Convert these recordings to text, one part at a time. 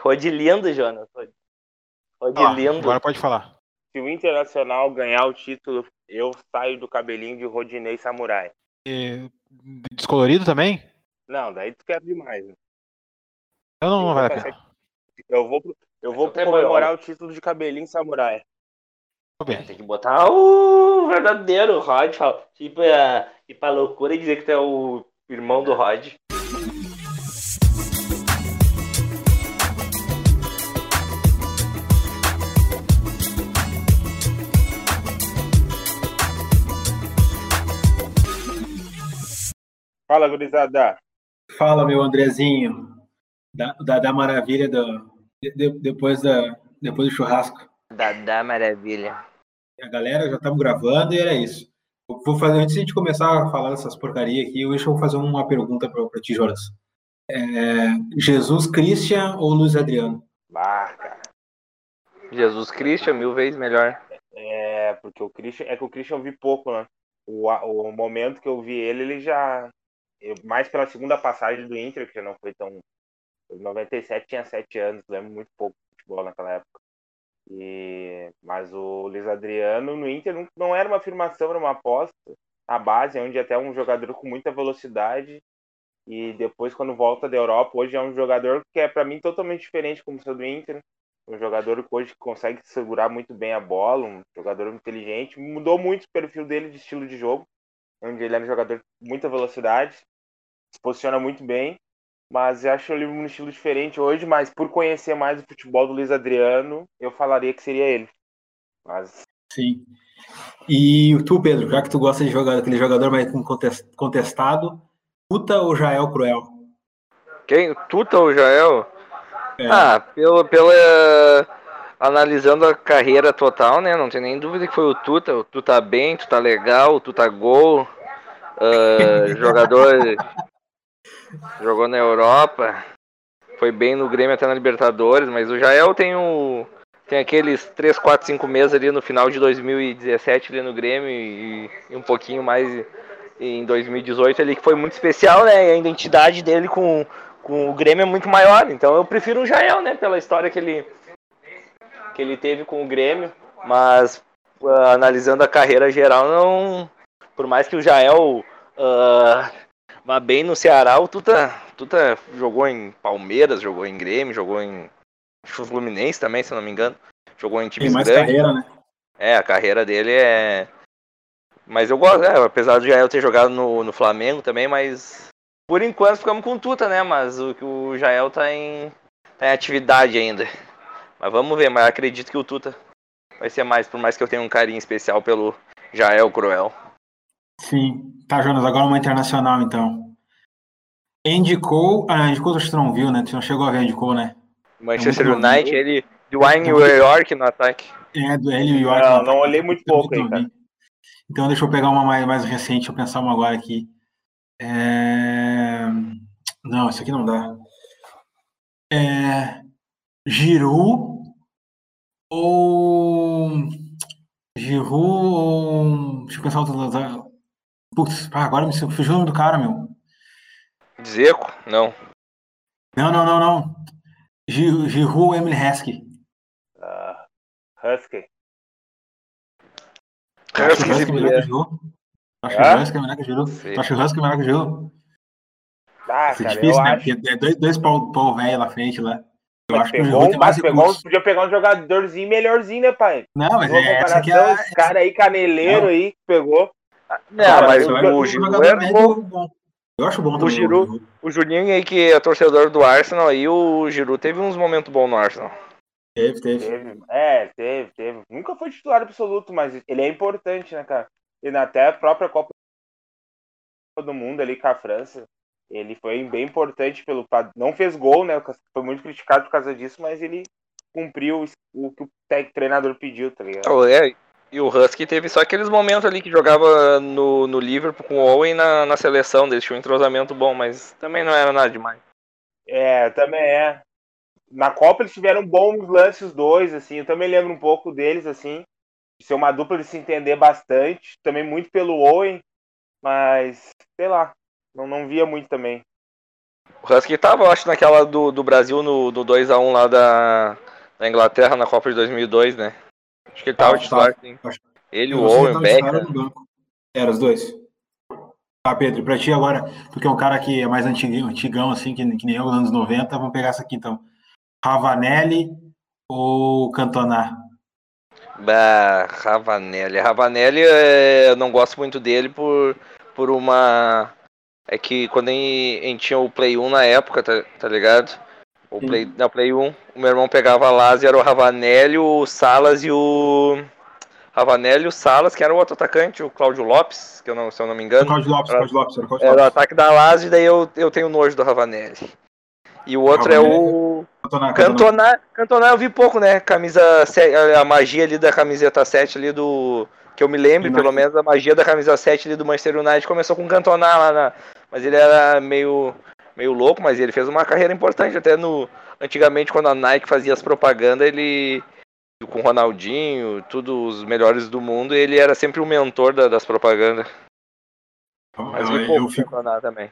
Rode lindo, Jonas. Rode, Rode Ah, lindo. agora pode falar. Se o Internacional ganhar o título, eu saio do cabelinho de Rodinei Samurai. E descolorido também? Não, daí tu quer demais. né? Eu não, não Eu vale a vou pena. Eu vou, eu vou Então comemorar o título de cabelinho Samurai. Bem. Tem que botar o verdadeiro Rod. Tipo, é, ir pra loucura e dizer que tu é o irmão do Rod. Fala, gurizada. Fala, meu Andrezinho, da, da, da maravilha do, de- de- depois, da, depois do churrasco. Dadá maravilha. A galera já estamos gravando e era isso. Eu vou fazer, antes de a gente começar a falar dessas porcarias aqui, hoje eu vou fazer uma pergunta para ti, Jonas. É, Jesus Christian ou Luiz Adriano? Cara. Jesus Cristo, mil vezes melhor. É, porque o Christian. É que o Christian eu vi pouco, né? O, o momento que eu vi ele, ele já. Mais pela segunda passagem do Inter, que já não foi tão. Em 97 tinha 7 anos, lembro muito pouco de futebol naquela época. E, mas o Luiz Adriano no Inter não, não era uma afirmação, era uma aposta. A base, onde até um jogador com muita velocidade. E depois, quando volta da Europa, hoje é um jogador que é para mim totalmente diferente como seu do Inter um jogador que hoje consegue segurar muito bem a bola, um jogador inteligente. Mudou muito o perfil dele de estilo de jogo, onde ele era um jogador com muita velocidade, se posiciona muito bem, mas eu acho ele um estilo diferente hoje, mas por conhecer mais o futebol do Luiz Adriano, eu falaria que seria ele. Mas Sim. E tu, Pedro, já que tu gosta de jogar aquele jogador mais contes- contestado, Puta ou Jael Cruel? Quem? Tuta ou Jael? É. Ah, pelo, pela. Analisando a carreira total, né? Não tem nem dúvida que foi o Tuta. O Tuta bem, Tuta legal, Tuta gol. ah, jogador. Jogou na Europa. Foi bem no Grêmio até na Libertadores. Mas o Jael tem o. Tem aqueles 3, 4, 5 meses ali no final de 2017 ali no Grêmio e, e um pouquinho mais em 2018 ali que foi muito especial, né? E a identidade dele com, com o Grêmio é muito maior. Então eu prefiro o Jael, né? Pela história que ele, que ele teve com o Grêmio. Mas ah, analisando a carreira geral, não. Por mais que o Jael ah, vá bem no Ceará, o Tuta, Tuta jogou em Palmeiras, jogou em Grêmio, jogou em Fluminense também, se não me engano. Jogou em Tem times mais grandes. carreira, né? É, a carreira dele é. Mas eu gosto, é, apesar de Jael ter jogado no, no Flamengo também, mas por enquanto ficamos com o Tuta, né? Mas o, o Jael tá em, tá em atividade ainda. Mas vamos ver, mas acredito que o Tuta vai ser mais, por mais que eu tenha um carinho especial pelo Jael Cruel. Sim. Tá, Jonas, agora uma internacional, então. Indicou. Ah, indicou, acho que tu não viu, né? Tu não chegou a ver indicou, né? Manchester bom. United, ele. Dwayne York no ataque. É, do ele e o York. Não, não olhei muito Eu pouco não aí, cara. vi. Então deixa eu pegar uma mais, mais recente, deixa eu pensar uma agora aqui. É... Não, isso aqui não dá. É... Giroud ou... Giroud ou... Deixa eu pensar outra... Putz, ah, agora me fugiu o nome do cara, meu. Zeco? Não. Não, não, não, não. Gi- Giroud ou Emily Heskey? Ah, Husky. Husky o Husky melhor que puder. o Giroud? Tu acha Hã? o Husky melhor que o Giroud? Sei. Tu acha o Husky melhor que o Giroud? Ah, Isso é cara, difícil, eu né? acho. Porque é dois, dois pau, pau velho na frente lá. Eu Mas acho que o Giroud tem mais pegou, recursos. podia pegar um jogadorzinho melhorzinho, né, pai? Não, mas é essa que é esse cara aí, caneleiro Não. aí, que pegou. Não, Cara, mas eu- o, o um Giroud era médio bom. Eu acho bom O também. Giroud- Giroud. O Juninho aí, que é torcedor do Arsenal, aí o Giroud teve uns momentos bons no Arsenal. Teve, teve. Teve, é, teve, teve. Nunca foi titular absoluto, mas ele é importante, né, cara? E na- até a própria Copa do Mundo ali com a França, ele foi bem importante pelo não fez gol, né? Foi muito criticado por causa disso, mas ele cumpriu o que o treinador pediu, tá ligado? Oh, é, e o Husky teve só aqueles momentos ali que jogava no, no Liverpool com o Owen na, na seleção, deles tinha um entrosamento bom, mas também não era nada demais. É, também é. Na Copa eles tiveram bons lances os dois, assim. Eu também lembro um pouco deles, assim. De ser uma dupla de se entender bastante. Também muito pelo Owen. Mas, sei lá. Não, não via muito também. O O Husky tava, eu acho, naquela do, do Brasil no, no 2x1 lá da, da Inglaterra na Copa de 2002, né? Acho que ele tava Tava, titular, tava. sim. Acho- Ele, o Owen, titular Becker. banco. Era os dois. Tá, Pedro, pra ti agora, tu que é um cara que é mais antigão, antigão assim, que, que nem eu, nos anos 90, vamos pegar essa aqui então. Ravanelli ou Cantona? Bah, Ravanelli. Ravanelli, é, eu não gosto muito dele por, por uma. É que quando a gente a gente tinha o Play 1 na época, tá, tá ligado? O Sim. Play, na Play 1, o meu irmão pegava e era o Ravanelli, o Salas e o. Ravanelli e o Salas, que era o outro atacante, o Cláudio Lopes, que eu não, se eu não me O engano. Cláudio Lopes, Era- Cláudio Lopes, era o Cláudio Era o Lopes. ataque da Lazio, e daí eu, eu tenho nojo do Ravanelli. E o outro é o. Cantona, Cantona. Cantona, Cantona eu vi pouco, né? Camisa a magia ali da camiseta 7 ali do que eu me lembro, pelo menos a magia da camisa 7 ali do Manchester United começou com Cantona lá na, mas ele era meio meio louco, mas ele fez uma carreira importante até no antigamente quando a Nike fazia as propagandas, ele com o Ronaldinho, tudo os melhores do mundo, ele era sempre o mentor da- das propagandas. Mas Eu, eu fico, Cantona também.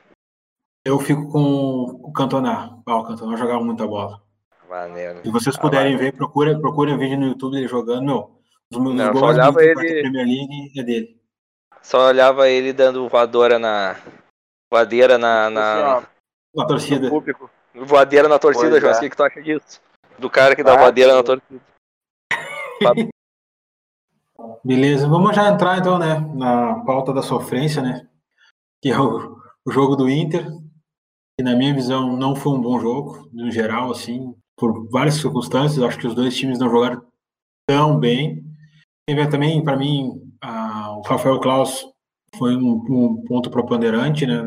eu fico com o Cantona. Ah, o Cantona jogava muita bola. Maneiro. Se vocês Ah, puderem vai. ver, procurem procurem vídeo no YouTube dele jogando, meu. Os meus Não, só gols olhava do ele- Premier League é dele. Só olhava ele dando voadora na voadeira na, na Assim, Na torcida. no público. Voadeira na torcida, Pois João. é. O que, que tu acha disso? Do cara que dá Ah, voadeira sim. na torcida. Beleza, vamos já entrar então, né, na pauta da sofrência, né, que é o, o jogo do Inter, que na minha visão não foi um bom jogo, no geral, assim, por várias circunstâncias, acho que os dois times não jogaram tão bem. Teve também, para mim, a- o Rafael Klaus foi um, um ponto preponderante, né,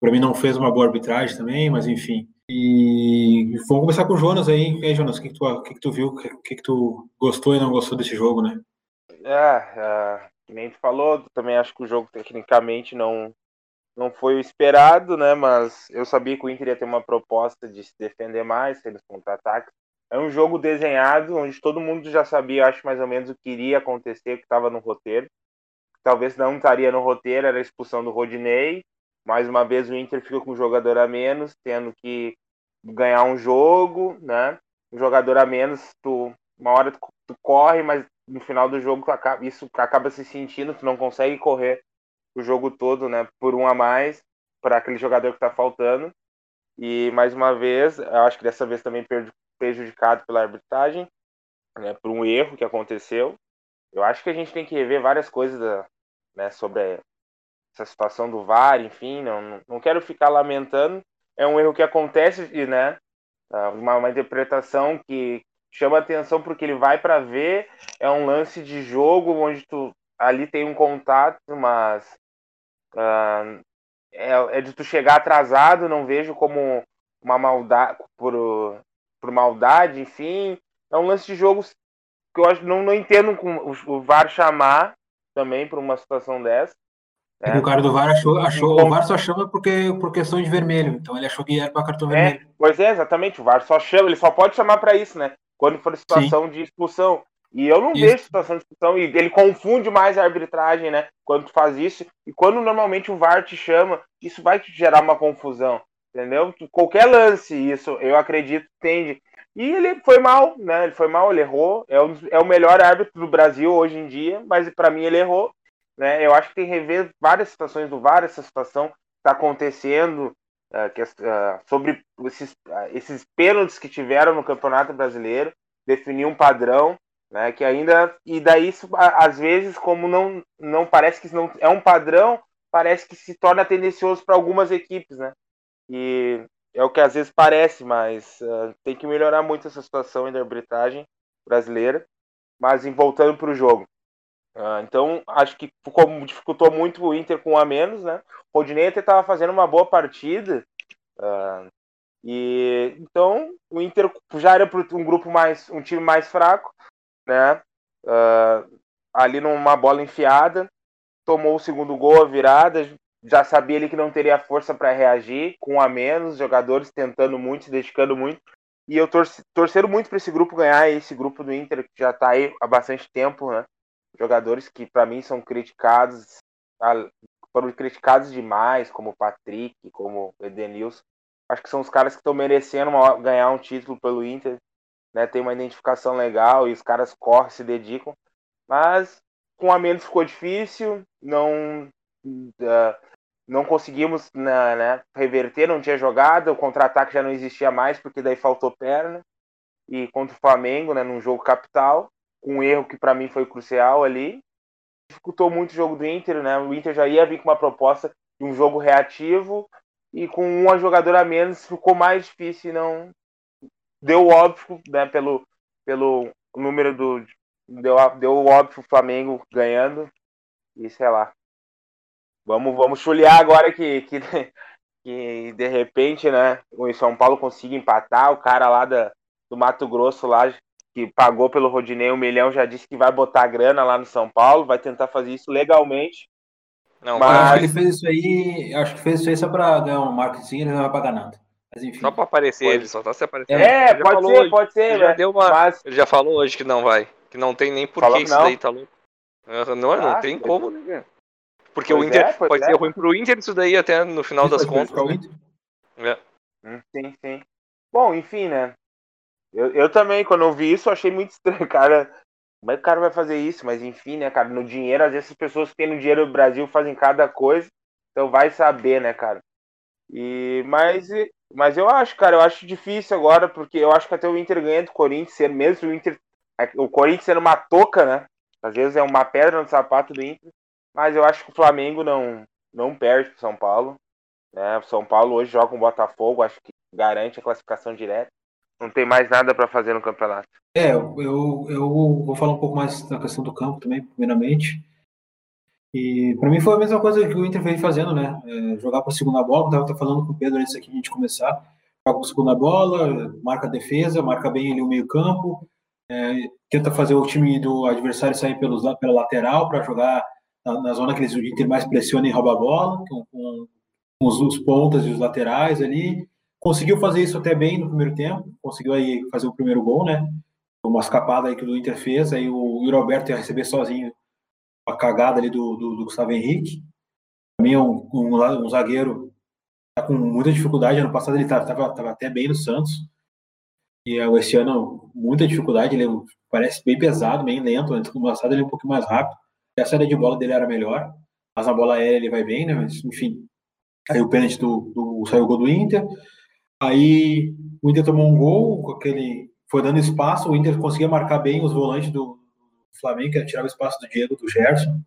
para mim não fez uma boa arbitragem também, mas enfim. E vamos começar com o Jonas aí. E aí, Jonas, o que, que, tu, que, que tu viu, o que, que, que tu gostou e não gostou desse jogo, né? É, é, nem tu falou, também acho que o jogo tecnicamente não, não foi o esperado, né? Mas eu sabia que o Inter ia ter uma proposta de se defender mais, ter os contra-ataques. É um jogo desenhado, onde todo mundo já sabia, acho mais ou menos, o que iria acontecer, o que estava no roteiro. Talvez não estaria no roteiro, era a expulsão do Rodinei. Mais uma vez o Inter fica com um jogador a menos, tendo que ganhar um jogo, né? Um jogador a menos, tu, uma hora tu, tu corre, mas no final do jogo acaba, isso acaba se sentindo, tu não consegue correr o jogo todo, né? Por um a mais para aquele jogador que está faltando. E mais uma vez, eu acho que dessa vez também prejudicado pela arbitragem, né? Por um erro que aconteceu. Eu acho que a gente tem que rever várias coisas né, sobre essa situação do VAR, enfim, não, não quero ficar lamentando. É um erro que acontece, e, né? ah, Uma, uma interpretação que chama atenção porque ele vai para ver, é um lance de jogo onde tu ali tem um contato, mas ah, é, é de tu chegar atrasado, não vejo como uma maldade por, por maldade, enfim. É um lance de jogo que eu acho não, não entendo com o, o VAR chamar também por uma situação dessa. É que o cara do VAR achou, achou o VAR só chama porque por questão de vermelho, então ele achou que era para cartão É, vermelho. pois é, exatamente. O VAR só chama, ele só pode chamar para isso, né? Quando for situação de expulsão. E eu não Isso. vejo situação de expulsão, e ele confunde mais a arbitragem, né? Quando tu faz isso. E quando normalmente o VAR te chama, isso vai te gerar uma confusão, entendeu? Qualquer lance, isso eu acredito, tende. E ele foi mal, né? Ele foi mal, ele errou. É, um, é o melhor árbitro do Brasil hoje em dia, mas para mim ele errou. Né? Eu acho que tem que rever várias situações do VAR, essa situação está acontecendo, ah, que, ah, sobre esses, ah, esses pênaltis que tiveram no Campeonato Brasileiro, definir um padrão, né? Que ainda. E daí, isso, às vezes, como não, não parece que não é um padrão, parece que se torna tendencioso para algumas equipes, né? E é o que às vezes parece, mas ah, tem que melhorar muito essa situação da arbitragem brasileira. Mas voltando para o jogo. Ah, então, acho que ficou, dificultou muito o Inter com um a menos, né? O Rodinei até estava fazendo uma boa partida. ah, e então o Inter já era um grupo mais, um time mais fraco, né? Ah, ali numa bola enfiada, tomou o segundo gol, a virada, já sabia ele que não teria força para reagir, com a menos, jogadores tentando muito, se dedicando muito. E eu torci, torcendo muito para esse grupo ganhar, esse grupo do Inter que já está aí há bastante tempo, né? Jogadores que para mim são criticados, foram criticados demais, como o Patrick, como o Edenilson. Acho que são os caras que estão merecendo uma- ganhar um título pelo Inter. Né? Tem uma identificação legal e os caras correm, se dedicam. Mas com a menos ficou difícil. Não, ah, não conseguimos né, né, reverter, não tinha jogada. O contra-ataque já não existia mais, porque daí faltou perna. E contra o Flamengo, né, num jogo capital, com um erro que para mim foi crucial ali. Dificultou muito o jogo do Inter, né? O Inter já ia vir com uma proposta de um jogo reativo e com uma jogadora a menos ficou mais difícil não deu óbvio, né, pelo, pelo número do deu, deu óbvio o Flamengo ganhando e sei lá. Vamos vamos chulear agora que, que que de repente, né, o São Paulo consiga empatar, o cara lá da, do Mato Grosso lá que pagou pelo Rodinei um milhão já disse que vai botar grana lá no São Paulo, vai tentar fazer isso legalmente. Não, Mas- acho que ele fez isso aí. Acho que fez isso aí só pra ganhar um marketing, ele não vai pagar nada. Mas enfim. Só pra aparecer, Pode. ele só tá se aparecendo. É, pode ser, hoje. pode ser, já né? deu uma- Mas Ele já falou hoje que não vai. Que não tem nem por Falou que que isso não? daí, tá louco? Não, não Ah, tem como, né? Porque Pois o Inter é, pode é. ser ruim pro Inter isso daí até no final das Isso vai contas. né? Inter? É. Hum, Sim, sim. Bom, enfim, né? Eu, eu também, quando eu vi isso, eu achei muito estranho, cara. Como é que o cara vai fazer isso? Mas enfim, né, cara? No dinheiro, às vezes as pessoas que têm no dinheiro do Brasil fazem cada coisa. Então vai saber, né, cara? E, mas, mas eu acho, cara, eu acho difícil agora, porque eu acho que até o Inter ganha do Corinthians, mesmo o Inter. O Corinthians sendo uma toca, né? Às vezes é uma pedra no sapato do Inter. Mas eu acho que o Flamengo não, não perde pro São Paulo. Né? O São Paulo hoje joga com o Botafogo, acho que garante a classificação direta. Não tem mais nada para fazer no campeonato. É, eu, eu, eu vou falar um pouco mais da questão do campo também, primeiramente. E para mim foi a mesma coisa que o Inter veio fazendo, né? É, jogar por segunda bola, tava até falando com o Pedro antes aqui de a gente começar. Joga segunda bola, marca a defesa, marca bem ali o meio-campo, é, tenta fazer o time do adversário sair pelos, la- pela lateral para jogar na, na zona que eles, o Inter mais pressiona e rouba a bola, com, com os, os pontas e os laterais ali. Conseguiu fazer isso até bem no primeiro tempo, conseguiu aí fazer o primeiro gol, né? Uma escapada aí que o Inter fez, aí o Yuri Alberto ia receber sozinho a cagada ali do, do, do Gustavo Henrique. Mim é um, um, um zagueiro tá com muita dificuldade. Ano passado ele estava tava, tava até bem no Santos. E eh, esse ano, muita dificuldade. Ele é parece bem pesado, bem lento. Do ano passado ele é um pouquinho mais rápido. E a saída de bola dele era melhor. Mas na bola aérea ele vai bem, né? Mas, enfim. Aí o pênalti do, do saiu o gol do Inter. Aí o Inter tomou um gol, aquele foi dando espaço, o Inter conseguia marcar bem os volantes do Flamengo, que tirava espaço do Diego, do Gerson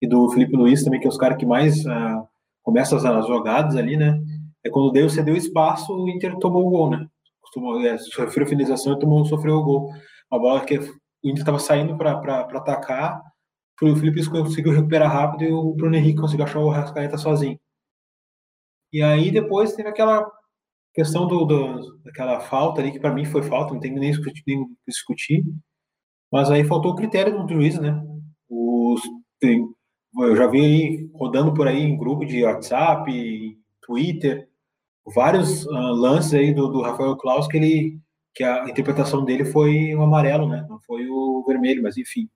e do Felipe Luiz também, que é os caras que mais ah, começam as, as jogadas ali, né? É quando deu, cedeu espaço, o Inter tomou o gol, né? Tomou, é, sofreu finalização e tomou, sofreu o gol. Uma bola que o Inter estava saindo para atacar, o Felipe Luiz conseguiu recuperar rápido e o Bruno Henrique conseguiu achar o Rascaeta sozinho. E aí depois teve aquela questão do, do daquela falta ali, que para mim foi falta, não tem nem discutir, nem discutir. Mas aí faltou o critério do juiz, né? Os, tem, eu já vi aí rodando por aí em grupo de WhatsApp, Twitter, vários uh, lances aí do, do Rafael Klaus que ele que a interpretação dele foi o amarelo, né? Não foi o vermelho, mas enfim.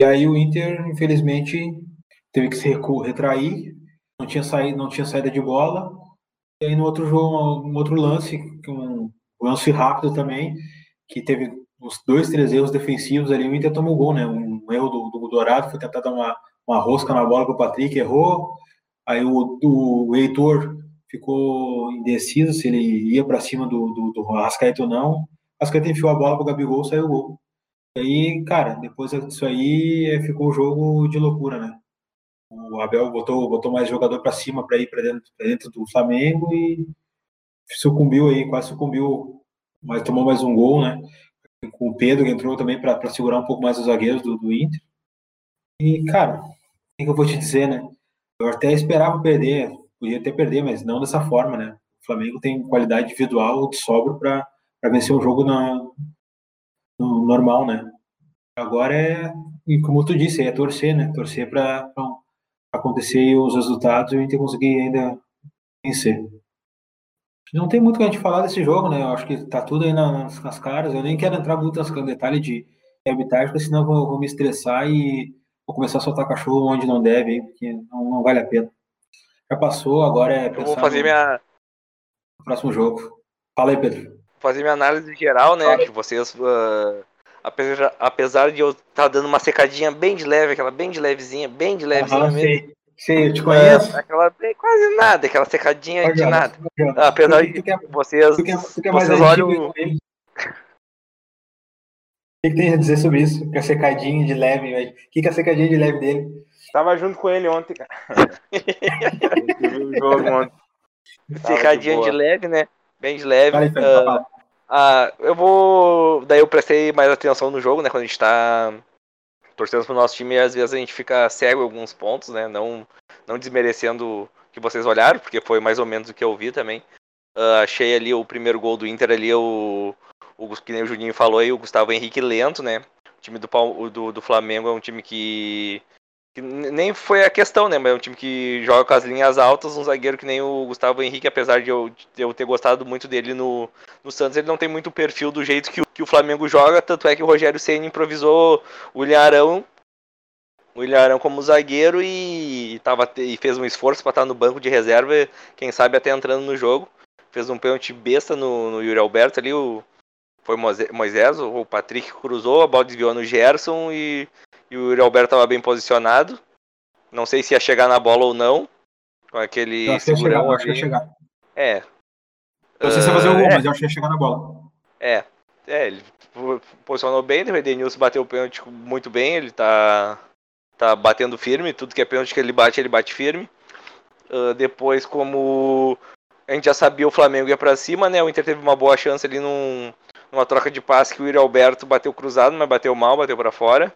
E aí o Inter, infelizmente, teve que se retrair, não tinha saída, não tinha saída de bola. E aí no outro jogo, um outro lance, um lance rápido também, que teve uns dois, três erros defensivos ali, o Inter tomou gol, né? Um erro do, do Dourado, foi tentar dar uma, uma rosca na bola para o Patrick, errou. Aí o, o, Heitor ficou indeciso se ele ia para cima do, do, do ou não. Arrascaeta enfiou a bola para o Gabigol, saiu o gol. E aí, cara, depois disso aí ficou o jogo de loucura, né? O Abel botou, botou mais jogador para cima para ir para dentro, dentro do Flamengo e sucumbiu aí, quase sucumbiu, mas tomou mais um gol, né? Com o Pedro que entrou também para segurar um pouco mais os zagueiros do, do Inter. E, cara, o que, que eu vou te dizer, né? Eu até esperava perder, podia até perder, mas não dessa forma, né? O Flamengo tem qualidade individual de sobra para vencer um jogo na, no normal, né? Agora é, e como tu disse, é torcer, né? Torcer para acontecer os resultados e o Inter conseguir ainda vencer. Não tem muito o que a gente falar desse jogo, né? Eu acho que tá tudo aí nas, nas caras. Eu nem quero entrar muito nos detalhes de arbitragem, porque senão eu vou, vou me estressar e vou começar a soltar cachorro onde não deve, porque não, não vale a pena. Já passou, agora é Eu vou fazer no... minha. próximo jogo. Fala aí, Pedro. fazer minha análise geral, né? Que vocês, uh, apesar, apesar de eu estar tá dando uma secadinha bem de leve, aquela bem de levezinha, bem de levezinha Ah, mesmo. sei, sei, eu te conheço. uh, aquela bem, quase nada, aquela secadinha Olha, de nada. Ah, apesar de é, vocês, tu, é, tu é vocês olham. O que, que tem a dizer sobre isso? Que a secadinha de leve, velho. O que, que é a secadinha de leve dele? Tava junto com ele ontem, cara. O jogo ontem. Secadinha de de, leve, né? Bem de leve. Aí, Pedro, Ah, eu vou. Daí eu prestei mais atenção no jogo, né? Quando a gente tá torcendo pro nosso time, às vezes a gente fica cego em alguns pontos, né? Não, não desmerecendo que vocês olharam, porque foi mais ou menos o que eu vi também. Ah, achei ali o primeiro gol do Inter ali, o, o que nem o Juninho falou aí, o Gustavo Henrique lento, né? O time do, do, do Flamengo é um time que, nem foi a questão, né? Mas é um time que joga com as linhas altas, um zagueiro que nem o Gustavo Henrique, apesar de eu, de eu ter gostado muito dele no, no Santos, ele não tem muito perfil do jeito que, que o Flamengo joga, tanto é que o Rogério Ceni improvisou o William Arão, o William Arão como zagueiro e, tava, e fez um esforço para estar no banco de reserva, quem sabe até entrando no jogo. Fez um pênalti besta no, no Yuri Alberto ali, o, foi Moisés, o Patrick cruzou, a bola desviou no Gerson e, e o Yuri Alberto estava bem posicionado. Não sei se ia chegar na bola ou não, com aquele Eu acho que chegar, acho que ia chegar. É. Eu sei se ia fazer o Ah, gol, é. mas eu acho que ia chegar na bola. É, é, ele po- posicionou bem, o Edenilson bateu o pênalti muito bem, ele tá, tá batendo firme, tudo que é pênalti que ele bate, ele bate firme. Ah, depois, como a gente já sabia, o Flamengo ia pra cima, né? O Inter teve uma boa chance ali num, numa troca de passe que o Yuri Alberto bateu cruzado, mas bateu mal, bateu pra fora.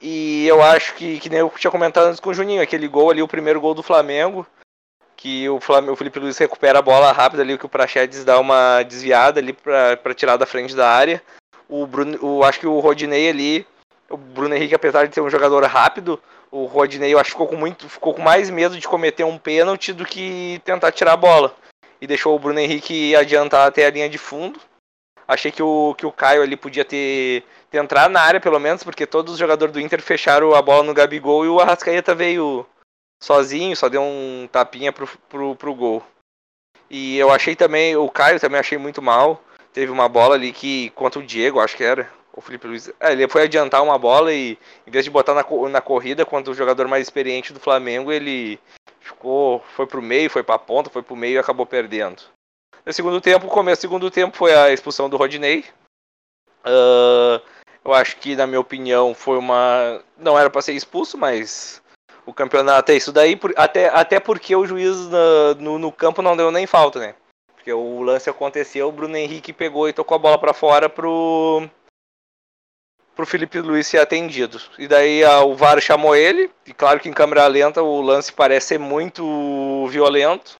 E eu acho que, que nem eu tinha comentado antes com o Juninho, aquele gol ali, o primeiro gol do Flamengo, que o, Flamengo, o Felipe Luiz recupera a bola rápida ali, que o Prachedes dá uma desviada ali pra tirar da frente da área. O Bruno, o, acho que o Rodinei ali, o Bruno Henrique, apesar de ser um jogador rápido, o Rodinei eu acho que ficou com, muito, ficou com mais medo de cometer um pênalti do que tentar tirar a bola. E deixou o Bruno Henrique adiantar até a linha de fundo. Achei que o, que o Caio ali podia ter, ter entrado na área, pelo menos, porque todos os jogadores do Inter fecharam a bola no Gabigol e o Arrascaeta veio sozinho, só deu um tapinha pro, pro, pro gol. E eu achei também, o Caio também achei muito mal. Teve uma bola ali que, contra o Diego, acho que era, o Felipe Luiz. É, ele foi adiantar uma bola e, em vez de botar na, na corrida, contra o jogador mais experiente do Flamengo, ele ficou, foi pro meio, foi pra ponta, foi pro meio e acabou perdendo. No segundo tempo, o começo do segundo tempo foi a expulsão do Rodinei. Ah, eu acho que, na minha opinião, foi uma. Não era pra ser expulso, mas o campeonato é isso daí. Até, até porque o juiz na- no, no campo não deu nem falta, né? Porque o lance aconteceu, o Bruno Henrique pegou e tocou a bola pra fora pro. pro Felipe Luiz ser atendido. E daí a- o VAR chamou ele, e claro que em câmera lenta o lance parece ser muito violento.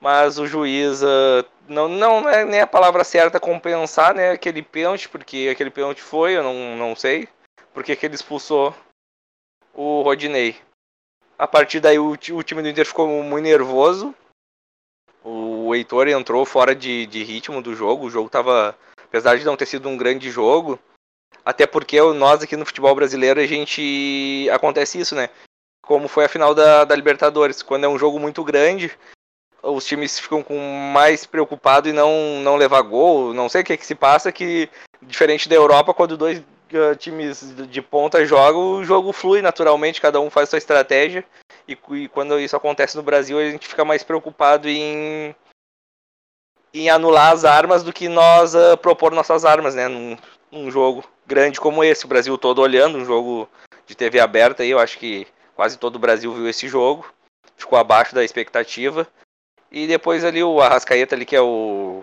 Mas o juiz ah, não, não é nem a palavra certa compensar né, aquele pênalti, porque aquele pênalti foi, eu não, não sei. Porque que ele expulsou o Rodinei. A partir daí o, o time do Inter ficou muito nervoso. O Heitor entrou fora de, de ritmo do jogo. O jogo tava. Apesar de não ter sido um grande jogo. Até porque nós aqui no futebol brasileiro a gente. Acontece isso, né? Como foi a final da, da Libertadores. Quando é um jogo muito grande, os times ficam com mais preocupado em não, não levar gol. Não sei o que, que se passa, que diferente da Europa, quando dois uh, times de ponta jogam, o jogo flui naturalmente, cada um faz sua estratégia. E, e quando isso acontece no Brasil, a gente fica mais preocupado em, em anular as armas do que nós uh, propor nossas armas, né? Num, num jogo grande como esse, o Brasil todo olhando, um jogo de TV aberta aí, eu acho que quase todo o Brasil viu esse jogo. Ficou abaixo da expectativa. E depois ali o Arrascaeta ali, que é o.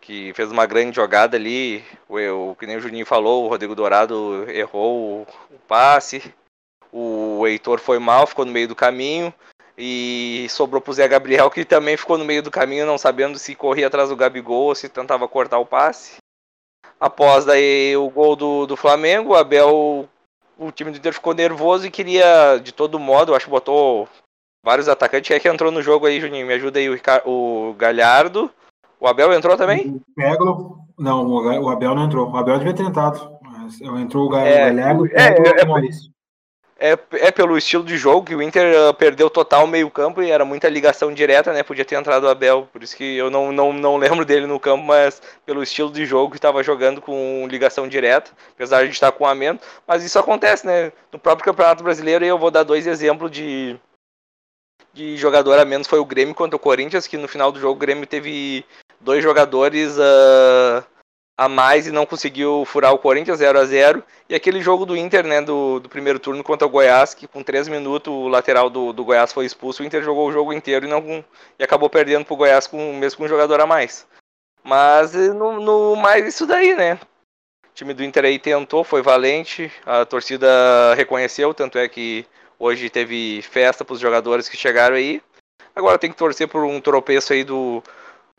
Que fez uma grande jogada ali. O, o que nem o Juninho falou, o Rodrigo Dourado errou o, o passe. O Heitor foi mal, ficou no meio do caminho. E sobrou pro Zé Gabriel, que também ficou no meio do caminho, não sabendo se corria atrás do Gabigol ou se tentava cortar o passe. Após daí o gol do, do Flamengo, o Abel, o time do Inter ficou nervoso e queria, de todo modo, acho que botou vários atacantes. Quem é que entrou no jogo aí, Juninho? Me ajuda aí, o, Rica- o Galhardo. O Abel entrou também? O Peglo. Não, o Abel não entrou. O Abel devia ter entrado. Mas entrou o É, o Galego, o é, Peglo é, e o Maurício. é, é pelo estilo de jogo que o Inter uh, perdeu total meio campo e era muita ligação direta, né? Podia ter entrado o Abel, por isso que eu não, não, não lembro dele no campo, mas pelo estilo de jogo que estava jogando com ligação direta, apesar de estar com a menos. Mas isso acontece, né? No próprio Campeonato Brasileiro, e eu vou dar dois exemplos de, de jogador a menos. Foi o Grêmio contra o Corinthians, que no final do jogo o Grêmio teve dois jogadores. Uh, a mais e não conseguiu furar o Corinthians 0 a 0 E aquele jogo do Inter, né, do, do primeiro turno contra o Goiás, que com 3 minutos o lateral do, do Goiás foi expulso, o Inter jogou o jogo inteiro e, não, e acabou perdendo pro Goiás com, mesmo com um jogador a mais. Mas eh, no, no mais isso daí, né? O time do Inter aí tentou, foi valente, a torcida reconheceu, tanto é que hoje teve festa para os jogadores que chegaram aí. Agora tem que torcer por um tropeço aí do,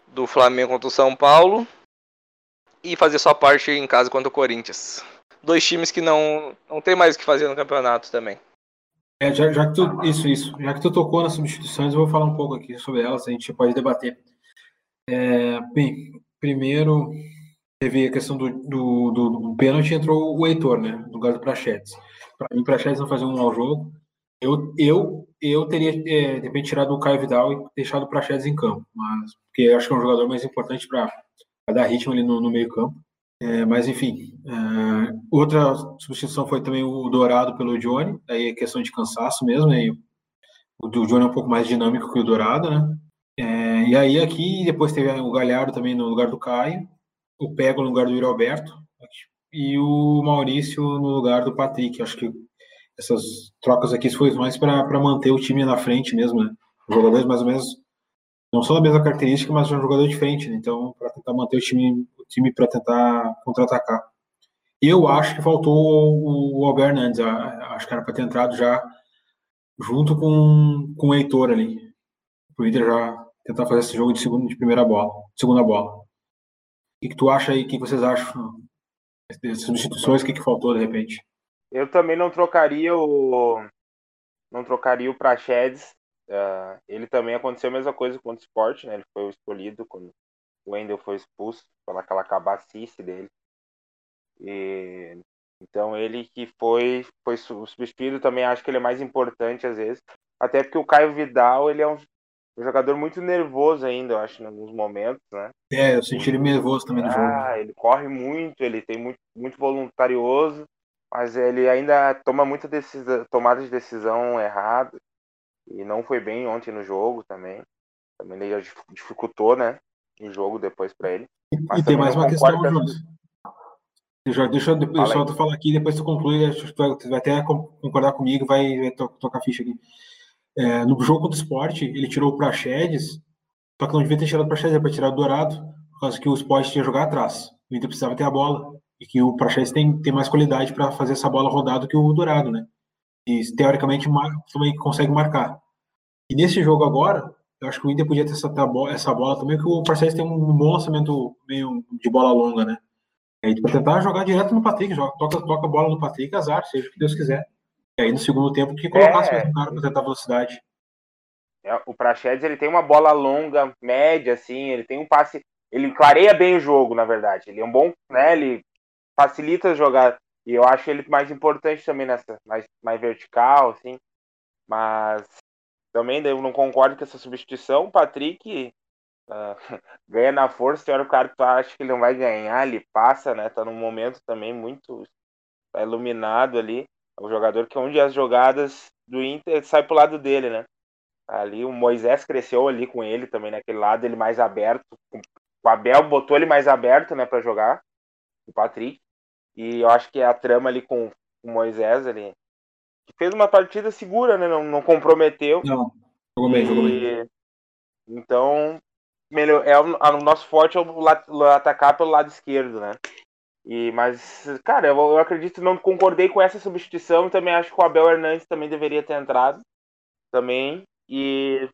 do Flamengo contra o São Paulo e fazer sua parte em casa contra o Corinthians. Dois times que não, não tem mais o que fazer no campeonato também. É, já, já, que tu, isso, isso. Já que tu tocou nas substituições, eu vou falar um pouco aqui sobre elas, a gente pode debater. É, bem, primeiro teve a questão do, do, do, do pênalti, entrou o Heitor, né, no lugar do Prachetes. Para mim, o Prachetes não fazia um mau jogo. Eu, eu, eu teria, é, de repente, tirado o Caio Vidal e deixado o Prachetes em campo, mas porque eu acho que é um jogador mais importante para dar ritmo ali no, no meio campo. É, mas enfim, é, outra substituição foi também o Dourado pelo Johnny, aí é questão de cansaço mesmo, aí o do Johnny é um pouco mais dinâmico que o Dourado, né? É, e aí aqui depois teve o Galhardo também no lugar do Caio, o Pego no lugar do Alberto e o Maurício no lugar do Patrick. Acho que essas trocas aqui foi mais para manter o time na frente mesmo, né? Jogadores mais ou menos não são da mesma característica, mas um jogador diferente, né? então para tentar manter o time, o time para tentar contra-atacar. Eu acho que faltou o, o Albert acho que era para ter entrado já junto com, com o Heitor ali, o Inter já tentar fazer esse jogo de segundo, de primeira bola, segunda bola. O que, que tu acha aí? O que vocês acham dessas substituições? O que, que faltou de repente? Eu também não trocaria o não trocaria o Praxedes Uh, ele também aconteceu a mesma coisa com o esporte, né? Ele foi o escolhido quando o Wendel foi expulso pelaquela cabacice dele. E, então ele que foi foi substituído também acho que ele é mais importante às vezes, até porque o Caio Vidal ele é um, um jogador muito nervoso ainda, eu acho, em alguns momentos, né? É, eu senti ele nervoso também no ah, jogo. Ah, ele corre muito, ele tem muito muito voluntarioso, mas ele ainda toma muita decisão, tomada de decisão errada e não foi bem ontem no jogo também. Também ele já dificultou, né? O jogo depois para ele. Mas e tem mais uma questão, Jonas. Já, deixa eu só tu falar aqui, depois tu conclui, acho que tu vai, até concordar comigo, vai, vai to, tocar ficha aqui. É, no jogo do esporte, ele tirou o Praxedes, só que não devia ter tirado o Praxedes, é para tirar o Dourado, por causa que o esporte tinha jogar atrás. O Inter precisava ter a bola, e que o Praxedes tem, tem mais qualidade para fazer essa bola rodar do que o Dourado, né? e teoricamente também consegue marcar. E nesse jogo agora, eu acho que o Inter podia ter essa, essa bola também, que o Parceiro tem um bom lançamento meio de bola longa, né? aí para tentar jogar direto no Patrick, joga, toca, toca a bola no Patrick, azar, seja o que Deus quiser. E aí no segundo tempo que colocasse é... mais um cara para tentar velocidade. É, o Prachedes ele tem uma bola longa, média, assim, ele tem um passe, ele clareia bem o jogo, na verdade. Ele é um bom, né? Ele facilita jogar. E eu acho ele mais importante também nessa, mais, mais vertical, assim. Mas também eu não concordo com essa substituição. O Patrick uh, ganha na força, tem hora o cara que tu acha que ele não vai ganhar, ele passa, né? Tá num momento também muito tá iluminado ali. É o jogador que onde as jogadas do Inter sai pro lado dele, né? Ali o Moisés cresceu ali com ele também, naquele lado, ele mais aberto. O Abel botou ele mais aberto, né, para jogar. O Patrick. E eu acho que a trama ali com o Moisés ali fez uma partida segura, né? Não, não comprometeu. Não, jogou bem, jogou bem. Então, melhor, é o, o, nosso forte é o, o, atacar pelo lado esquerdo, né? E, mas, cara, eu, eu acredito, não concordei com essa substituição também acho que o Abel Hernandes também deveria ter entrado também. E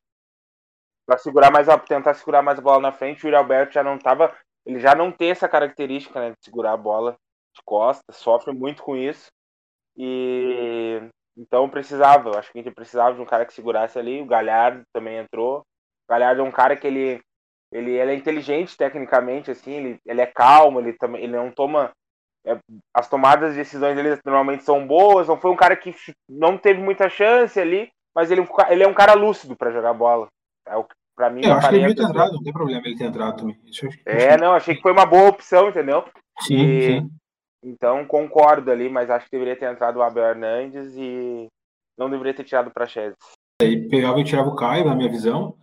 para segurar mais a, tentar segurar mais a bola na frente, o Yuri Alberto já não tava, ele já não tem essa característica, né, de segurar a bola de costas, sofre muito com isso. E então precisava, eu acho que a gente precisava de um cara que segurasse ali. O Galhardo também entrou. O Galhardo é um cara que ele, ele, ele é inteligente tecnicamente, assim, ele, ele é calmo, ele também ele não toma é, as tomadas de decisões dele normalmente são boas. Não foi um cara que não teve muita chance ali, mas ele, ele é um cara lúcido para jogar bola. É o para mim. É, eu acho que ele devia ter entrado, não tem problema ele ter entrado também. Isso, é, não, achei que foi uma boa opção, entendeu? Sim, e, sim. Então concordo ali, mas acho que deveria ter entrado o Abel Hernandes e não deveria ter tirado o Praxedes. Aí pegava e tirava o Caio, na minha visão,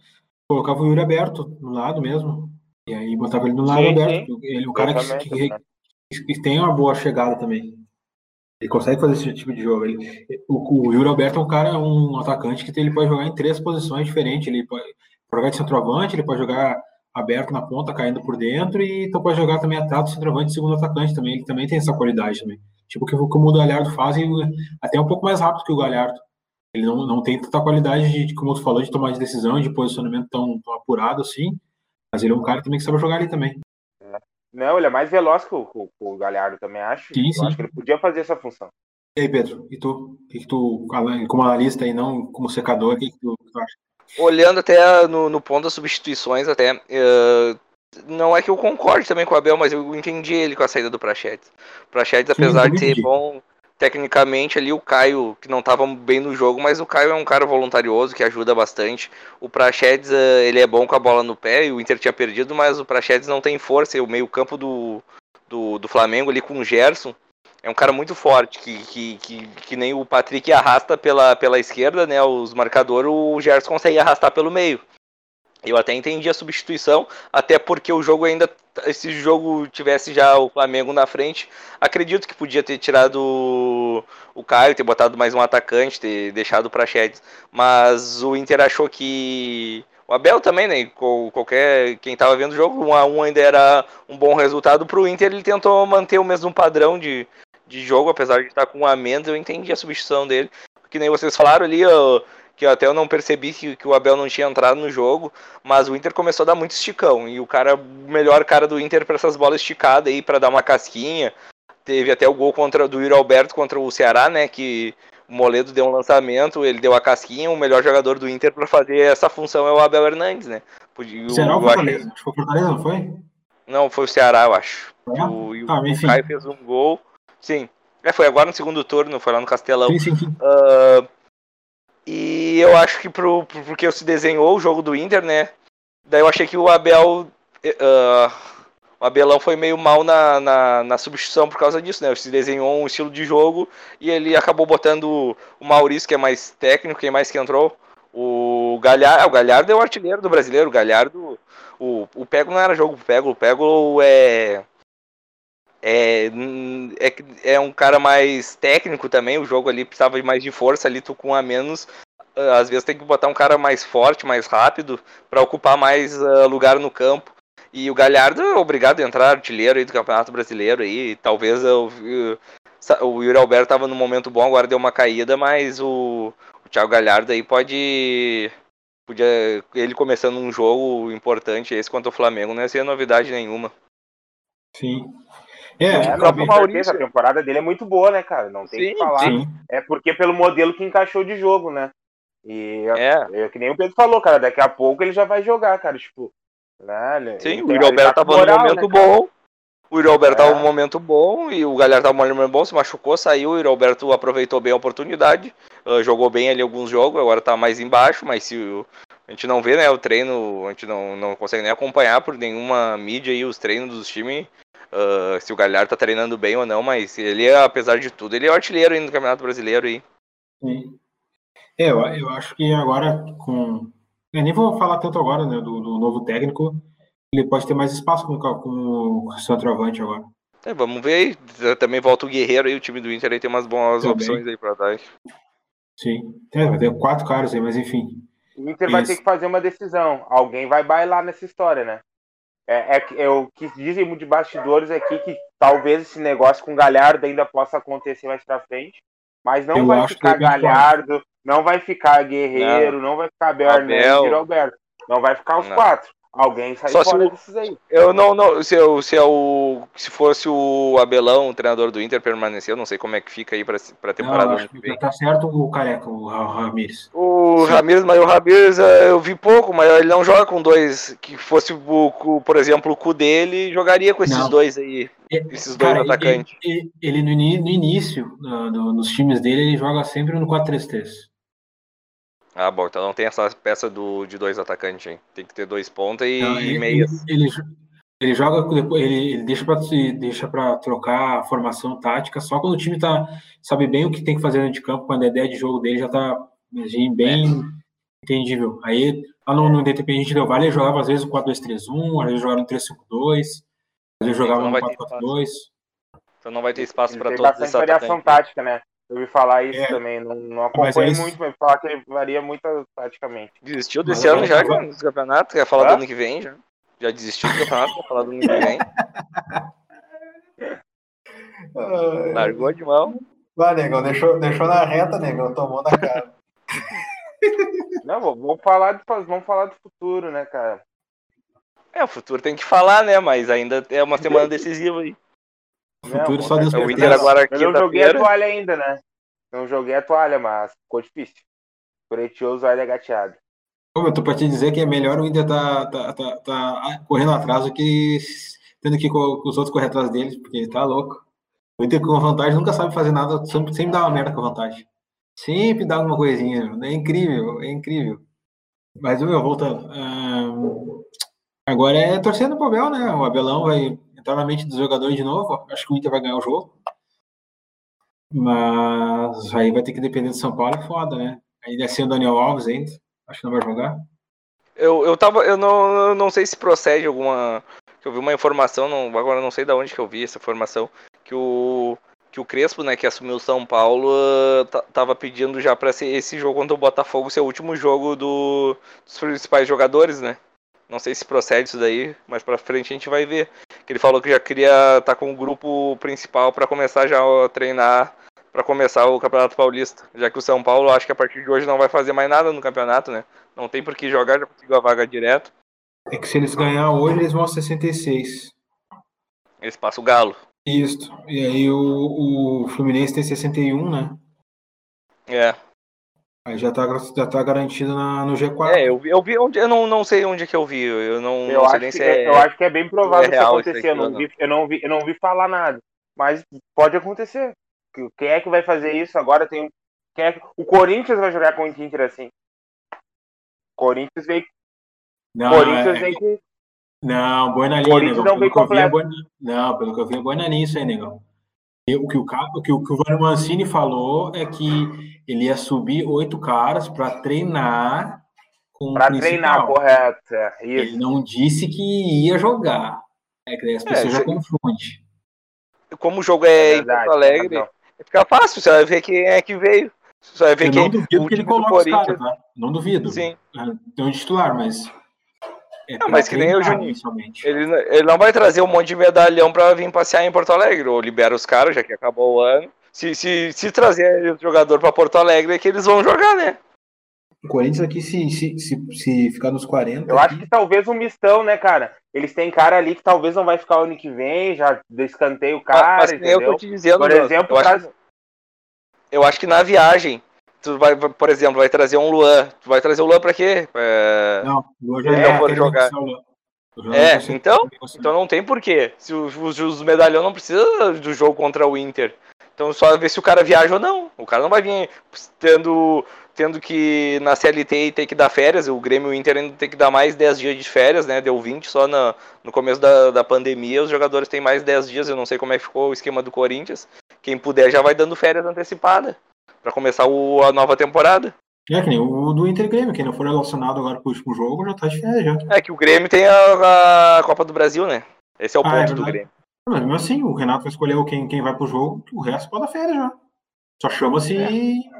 colocava o Yuri aberto no lado mesmo. E aí botava ele no lado sim, aberto. Sim. Ele, o cara que, que, que, tem uma boa chegada também. Ele consegue fazer esse tipo de jogo. Ele, o, o Yuri Alberto é um cara, um atacante que ele pode jogar em três posições diferentes. Ele pode jogar de centroavante, ele pode jogar aberto na ponta, caindo por dentro, e então pode jogar também atrás do centroavante segundo atacante também. Ele também tem essa qualidade também. Tipo que o Galhardo faz, até um pouco mais rápido que o Galhardo. Ele não, não tem tanta qualidade de, como tu falou, de tomar de decisão, de posicionamento tão, tão apurado assim. Mas ele é um cara também que sabe jogar ali também. É. Não, ele é mais veloz que o, que o Galhardo também, acho. Sim, sim. acho que ele podia fazer essa função. E aí, Pedro? E tu? Que tu, como analista e não como secador, o que tu acha? Olhando até no, no ponto das substituições, até. Uh, não é que eu concorde também com o Abel, mas eu entendi ele com a saída do Prachetes. Prachetes, apesar de ser bom tecnicamente ali o Caio, que não estava bem no jogo, mas o Caio é um cara voluntarioso que ajuda bastante. O Prachedes, eh, ele é bom com a bola no pé e o Inter tinha perdido, mas o Prachedes não tem força. E o meio-campo do, do, do, Flamengo ali com o Gerson é um cara muito forte, que, que, que, que, nem o Patrick arrasta pela, pela esquerda, né? Os marcadores, o Gerson consegue arrastar pelo meio. Eu até entendi a substituição, até porque o jogo ainda. Se o jogo tivesse já o Flamengo na frente, acredito que podia ter tirado o, Caio, ter botado mais um atacante, ter deixado o Prachedes. Mas o Inter achou que. O Abel também, né? Qualquer. Quem estava vendo o jogo, 1 a 1 ainda era um bom resultado para o Inter. Ele tentou manter o mesmo padrão de, de jogo, apesar de estar com um a menos. Eu entendi a substituição dele. Que nem vocês falaram ali, eu, que até eu não percebi que, que o Abel não tinha entrado no jogo, mas o Inter começou a dar muito esticão, e o cara, o melhor cara do Inter para essas bolas esticadas aí, para dar uma casquinha, teve até o gol contra do Yuri Alberto contra o Ceará, né, que o Moledo deu um lançamento, ele deu a casquinha, o melhor jogador do Inter para fazer essa função é o Abel Hernandes, né. Podia, Ceará ou Fortaleza? Acho que foi Fortaleza, não foi? Não, foi o Ceará, eu acho. É? O, ah, o Caio fez um gol, sim, é, foi agora no segundo turno, foi lá no Castelão. Sim, sim, sim. Uh, e eu acho que pro, porque se desenhou o jogo do Inter, né? Daí eu achei que o Abel. Uh, o Abelão foi meio mal na, na, na, substituição por causa disso, né? Se desenhou um estilo de jogo e ele acabou botando o Maurício, que é mais técnico, quem mais que entrou. O Galhardo, o Galhardo é o artilheiro do brasileiro. O Galhardo. O, o Pego não era jogo pro Pego, o Pego é é, é, é um cara mais técnico também, o jogo ali precisava de mais de força, ali tu com a menos, ah, às vezes tem que botar um cara mais forte, mais rápido, para ocupar mais uh, lugar no campo. E o Galhardo é obrigado a entrar artilheiro aí do Campeonato Brasileiro aí, talvez eu, eu, o Yuri Alberto estava num momento bom, agora deu uma caída, mas o, o Thiago Galhardo aí pode podia ele começando um jogo importante esse contra o Flamengo não ia ser novidade nenhuma. Sim. É, é o Maurício, a temporada dele é muito boa, né, cara? Não tem sim, que falar. Sim. É porque pelo modelo que encaixou de jogo, né? E é. é que nem o Pedro falou, cara, daqui a pouco ele já vai jogar, cara. Tipo, né? Sim, o Yuri tá tava num momento né, bom. O Yuri Alberto é. tava num momento bom e o Galhardo tava num momento bom, se machucou, saiu, o Yuri Alberto aproveitou bem a oportunidade, uh, jogou bem ali alguns jogos, agora tá mais embaixo, mas se o, a gente não vê, né, o treino, a gente não, não consegue nem acompanhar por nenhuma mídia aí os treinos dos times, uh, se o Galhardo tá treinando bem ou não, mas ele, apesar de tudo, ele é o artilheiro ainda do Campeonato Brasileiro aí. Sim. É, eu, eu acho que agora com. Eu nem vou falar tanto agora, né, do, do novo técnico. Ele pode ter mais espaço com, com o centroavante agora. É, vamos ver aí. Também volta o Guerreiro aí, o time do Inter aí tem umas boas Também. opções aí pra dar. Sim. É, vai ter quatro caras aí, mas enfim. O Inter vai ter que fazer uma decisão. Alguém vai bailar nessa história, né? É, é, é, o que dizem de bastidores aqui que talvez esse negócio com Galhardo ainda possa acontecer mais pra frente, mas não eu vai ficar é Galhardo, não vai ficar Guerreiro, não, não vai ficar Bernardo e Alberto. Não vai ficar os não. quatro. Alguém sai Só se fora o- desses aí. Eu não, não se, eu, se, é o, se fosse o Abelão, o treinador do Inter, permanecer, eu não sei como é que fica aí pra, pra temporada Não, que tá certo o careca, o Ra- Ramires. O Sim. Ramires, mas o Ramires eh, eu vi pouco, mas ele não joga com dois. Que fosse, o, o- por exemplo, o cu dele, jogaria com esses Não. dois aí. Esses dois Cara, ele- atacantes. Ele, ele no, ini- no início, no- no- nos times dele, ele joga sempre no 4-3-3. Ah, bom, então não tem essa peça do, de dois atacantes, hein? Tem que ter dois pontas e, Não, e ele, meias. ele, ele, jo- ele joga, depois- ele, ele deixa para deixa pra trocar a formação tática só quando o time tá, sabe bem o que tem que fazer dentro de campo, quando a ideia de jogo dele já tá assim, bem entendível. Aí, lá no, no Independente Del Valle, ele jogava às vezes no 4-2-3-1, às vezes jogava no 3-5-2, às vezes jogava não no vai ter 4-4-2. Então não vai ter espaço tem todos bastante esses variação atacantes. tática, né? Eu ouvi falar isso É. também. Não, não Mas acompanho é muito, mas falar que ele varia muito taticamente. Desistiu Mas desse agora ano já, cara, dos campeonatos? Quer falar Hã? do ano que vem já? Já desistiu do campeonato, quer falar do ano que vem? Largou de mão. Vai, negão, deixou, deixou na reta, negão, tomou na cara. Não, vou- vamos falar, de, vamos falar do futuro, né, cara? É, o futuro tem que falar, né? Mas ainda é uma semana decisiva aí. O futuro Não, só Deus É o. Inter agora Eu não joguei a quinta-feira. toalha ainda, né? Não joguei a toalha, mas ficou difícil. Coretioso, olha gateado. Ô, Eu tô pra te dizer que é melhor o Inter tá, tá, tá, tá correndo atrás do que tendo que os outros correr atrás deles, porque tá louco. O Inter com vantagem nunca sabe fazer nada, sempre, sempre dá uma merda com a vantagem. Sempre dá alguma coisinha, é incrível, é incrível. Mas, meu, voltando. ahn, agora é torcendo pro Abel, né? O Abelão vai entrar na mente dos jogadores de novo. Acho que o Inter vai ganhar o jogo. Mas aí vai ter que depender do São Paulo, é foda, né? Ainda sem o Daniel Alves ainda. Acho que não vai jogar. Eu, eu tava. Eu não, eu não sei se procede alguma. Eu vi uma informação, não, agora não sei de onde que eu vi essa informação. Que o. Que o Crespo, né, que assumiu o São Paulo, ta- tava pedindo já ser esse jogo contra o Botafogo ser o último jogo do, dos principais jogadores, né? Não sei se procede isso daí, mas pra frente a gente vai ver. Que ele falou que já queria estar com o grupo principal pra começar já a treinar pra começar o Campeonato Paulista. Já que o São Paulo acho que a partir de hoje não vai fazer mais nada no campeonato, né? Não tem por que jogar, já conseguiu a vaga direto. É que se eles ganhar hoje, eles vão a 66. Eles passam o Galo. Isso. E aí o, o Fluminense tem 61, né? É. Aí já tá, já tá garantido na, no G4. É, eu vi, eu vi onde. Eu não, não sei onde que eu vi. Eu não, Eu não sei acho, nem que, se é. eu acho que é bem provável é isso acontecer. Eu não, vi, eu, não vi, eu não vi falar nada. Mas pode acontecer. Que- Quem é que vai fazer isso agora? Tem quem é que- o Corinthians vai jogar com o Inter assim. Corinthians veio, Não, Corinthians é- veio com. não, boi na linha, Corinthians negão. não veio Pelo que eu vi, é completo. boi na- Não, pelo que eu vi, é boi na linha isso aí, negão. O que o, ca- o que o, que o Vano Mancini falou é que ele ia subir oito caras para treinar com Pra o treinar, correto. É, Ele não disse que ia jogar. É que daí as pessoas já se- confundem. Como o jogo é, É em Porto Alegre, razão. fica fácil. Você vai ver quem é que veio. Você vai ver Eu quem não duvido que ele coloque os caras, tá? Não duvido. Sim. Tem um titular, mas. É Não, pra mas que nem o Juninho. Ele, ele não vai trazer um monte de medalhão pra vir passear em Porto Alegre. Ou libera os caras, já que acabou o ano. Se, se, se trazer o jogador pra Porto Alegre, é que eles vão jogar, né? O Corinthians aqui, se, se, se, se ficar nos 40. Eu acho aqui, que talvez um mistão, né, cara? Eles têm cara ali que talvez não vai ficar o ano que vem, já descanteia o cara, mas que nem eu entendeu? tô te dizendo, Por exemplo, eu, acho, eu acho que na viagem, tu vai, por exemplo, vai trazer um Luan. Tu vai trazer o Luan pra quê? É, Não, Eles é, não foram quero jogar. Luan. Luan É, então-. Então não tem porquê. Se os, os, os medalhão não precisa do jogo contra o Inter. Então só ver se o cara viaja ou não. O cara não vai vir tendo, tendo que na CLT e ter que dar férias. O Grêmio e o Inter ainda tem que dar mais 10 dias de férias, né? Deu 20 só na, no começo da, da pandemia. Os jogadores têm mais 10 dias. Eu não sei como é que ficou o esquema do Corinthians. Quem puder já vai dando férias antecipada. Pra começar o, a nova temporada. É que nem o do Inter Grêmio, quem não for relacionado agora pro último jogo já tá de férias já. É que o Grêmio tem a, a Copa do Brasil, né? Esse é o Ah, é ponto do verdade. Grêmio. Mas mesmo assim, o Renato vai quem, quem vai pro jogo, o resto pode dar férias já. Só chama se. É. De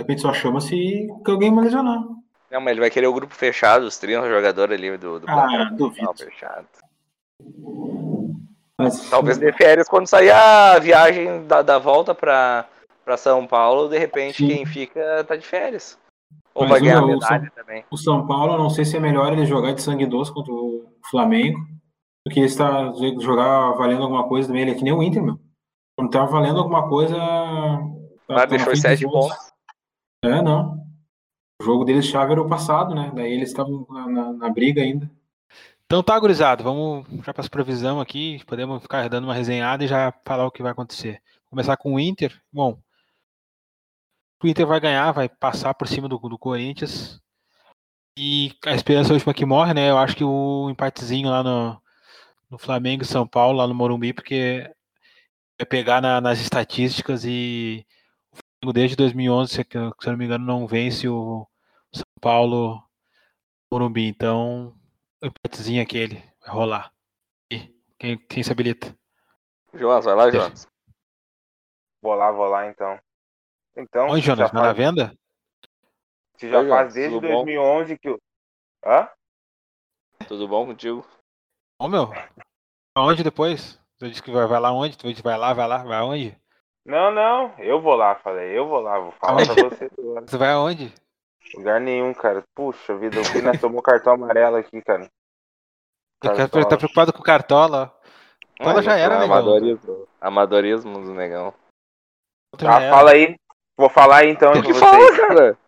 repente só chama se que alguém vai lesionar. Não, mas ele vai querer o grupo fechado, os 30 jogadores ali do, do Ah, plantel duvido. fechado. Mas, Talvez dê férias quando sair a viagem da, da volta pra, pra São Paulo, de repente Sim. quem fica tá de férias. Ou Mas vai o ganhar meu, medalha também. O São Paulo, não sei se é melhor ele jogar de sangue doce contra o Flamengo do que ele está jogar valendo alguma coisa também. Ele é que nem o Inter, meu. Quando tá valendo alguma coisa. Tá, Mas tá deixou sete pontos. É, não. O jogo deles chave era o passado, né? Daí eles estavam na, na- na briga ainda. Então tá, gurizado, vamos já para as previsão aqui, podemos ficar dando uma resenhada e já falar o que vai acontecer. Começar com o Inter. Bom, o Inter vai ganhar, vai passar por cima do, do Corinthians. E a esperança é a última que morre, né? Eu acho que o empatezinho lá no, no Flamengo e São Paulo, lá no Morumbi, porque vai pegar na- nas estatísticas e o Flamengo desde 2011, se, se eu não me engano, não vence o São Paulo Morumbi. Então, o empatezinho aquele vai rolar. E quem, quem se habilita? Jonas, vai lá, Jonas. Vou lá, vou lá então. Então, Oi, Jonas, já vai na faz, venda? se já Oi, faz desde tudo bom? 2011 que o. Hã? Tudo bom contigo? Ô, meu, aonde depois? Tu disse que vai, vai lá onde? Tu disse vai lá, vai lá, vai aonde? Não, não, eu vou lá, falei, eu vou lá, vou falar Aonde? pra você agora. Tu vai aonde? Lugar nenhum, cara. Puxa vida, o Pina tomou cartão amarelo aqui, cara. Cartola. tá preocupado com o Cartola? Cartola já era, negão. Amadorismo, amadorismo do negão. Já Tá, era. fala aí. Vou falar então O com que vocês. fala, cara?